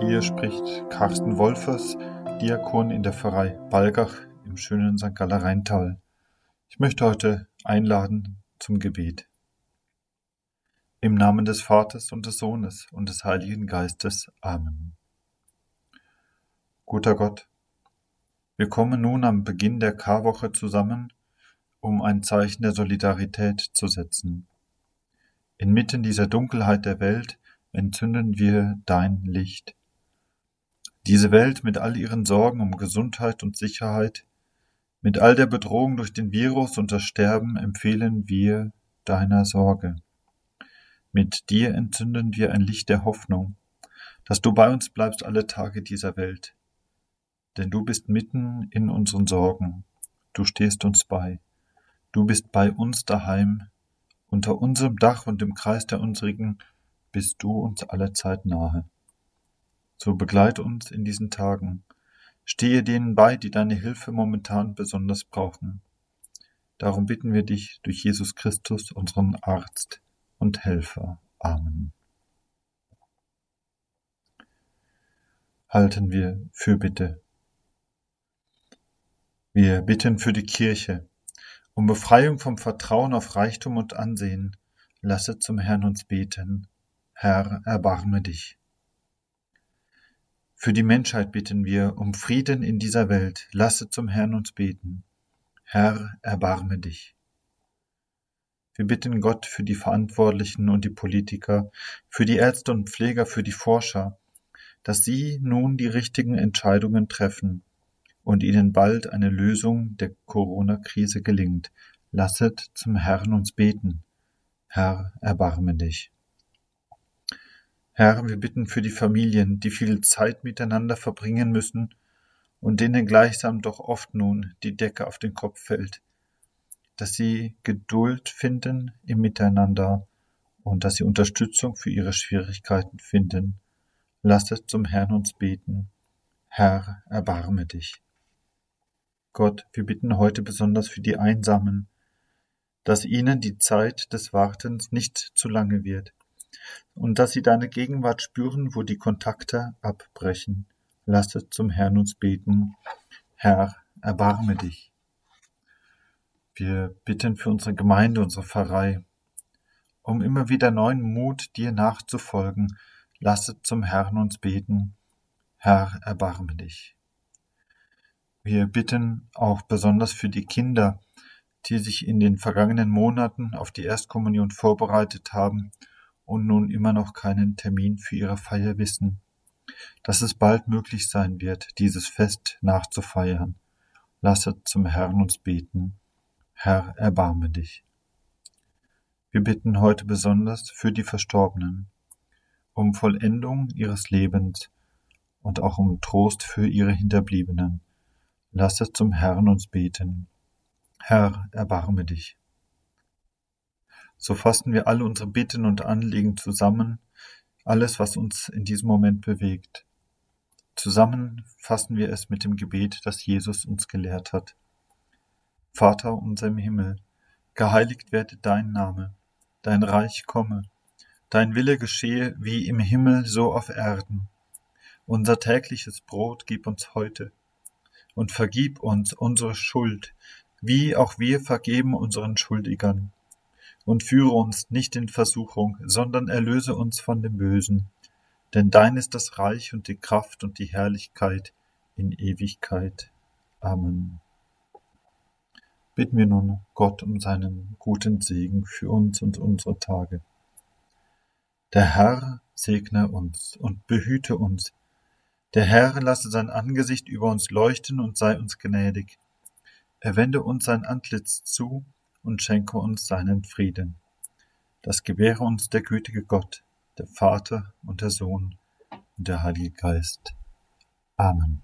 Hier spricht Carsten Wolfers, Diakon in der Pfarrei Balgach im schönen St. Galler Rheintal. Ich möchte heute einladen zum Gebet. Im Namen des Vaters und des Sohnes und des Heiligen Geistes. Amen. Guter Gott, wir kommen nun am Beginn der Karwoche zusammen, um ein Zeichen der Solidarität zu setzen. Inmitten dieser Dunkelheit der Welt entzünden wir dein Licht. Diese Welt mit all ihren Sorgen um Gesundheit und Sicherheit, mit all der Bedrohung durch den Virus und das Sterben empfehlen wir deiner Sorge. Mit dir entzünden wir ein Licht der Hoffnung, dass du bei uns bleibst alle Tage dieser Welt. Denn du bist mitten in unseren Sorgen, du stehst uns bei, du bist bei uns daheim, unter unserem Dach und im Kreis der unsrigen bist du uns alle Zeit nahe. So begleit uns in diesen Tagen. Stehe denen bei, die deine Hilfe momentan besonders brauchen. Darum bitten wir dich durch Jesus Christus, unseren Arzt und Helfer. Amen. Halten wir Fürbitte. Wir bitten für die Kirche, um Befreiung vom Vertrauen auf Reichtum und Ansehen. Lasse zum Herrn uns beten. Herr, erbarme dich. Für die Menschheit bitten wir um Frieden in dieser Welt. Lasse zum Herrn uns beten. Herr, erbarme dich. Wir bitten Gott für die Verantwortlichen und die Politiker, für die Ärzte und Pfleger, für die Forscher, dass sie nun die richtigen Entscheidungen treffen und ihnen bald eine Lösung der Corona-Krise gelingt. Lasset zum Herrn uns beten. Herr, erbarme dich. Herr, wir bitten für die Familien, die viel Zeit miteinander verbringen müssen und denen gleichsam doch oft nun die Decke auf den Kopf fällt, dass sie Geduld finden im Miteinander und dass sie Unterstützung für ihre Schwierigkeiten finden. Lasset zum Herrn uns beten. Herr, erbarme dich. Gott, wir bitten heute besonders für die Einsamen, dass ihnen die Zeit des Wartens nicht zu lange wird, und dass sie deine Gegenwart spüren, wo die Kontakte abbrechen. Lasse zum Herrn uns beten. Herr, erbarme dich. Wir bitten für unsere Gemeinde, unsere Pfarrei, um immer wieder neuen Mut, dir nachzufolgen. Lasse zum Herrn uns beten. Herr, erbarme dich. Wir bitten auch besonders für die Kinder, die sich in den vergangenen Monaten auf die Erstkommunion vorbereitet haben und nun immer noch keinen Termin für ihre Feier wissen, dass es bald möglich sein wird, dieses Fest nachzufeiern. Lasset zum Herrn uns beten. Herr, erbarme dich. Wir bitten heute besonders für die Verstorbenen, um Vollendung ihres Lebens und auch um Trost für ihre Hinterbliebenen. Lasset zum Herrn uns beten. Herr, erbarme dich. So fassen wir alle unsere Bitten und Anliegen zusammen, alles, was uns in diesem Moment bewegt. Zusammen fassen wir es mit dem Gebet, das Jesus uns gelehrt hat. Vater unser im Himmel, geheiligt werde dein Name, dein Reich komme, dein Wille geschehe wie im Himmel so auf Erden. Unser tägliches Brot gib uns heute und vergib uns unsere Schuld, wie auch wir vergeben unseren Schuldigern und führe uns nicht in Versuchung, sondern erlöse uns von dem Bösen. Denn dein ist das Reich und die Kraft und die Herrlichkeit in Ewigkeit. Amen. Bitten wir nun Gott um seinen guten Segen für uns und unsere Tage. Der Herr segne uns und behüte uns. Der Herr lasse sein Angesicht über uns leuchten und sei uns gnädig. Er wende uns sein Antlitz zu und schenke uns seinen Frieden. Das gewähre uns der gütige Gott, der Vater und der Sohn und der Heilige Geist. Amen.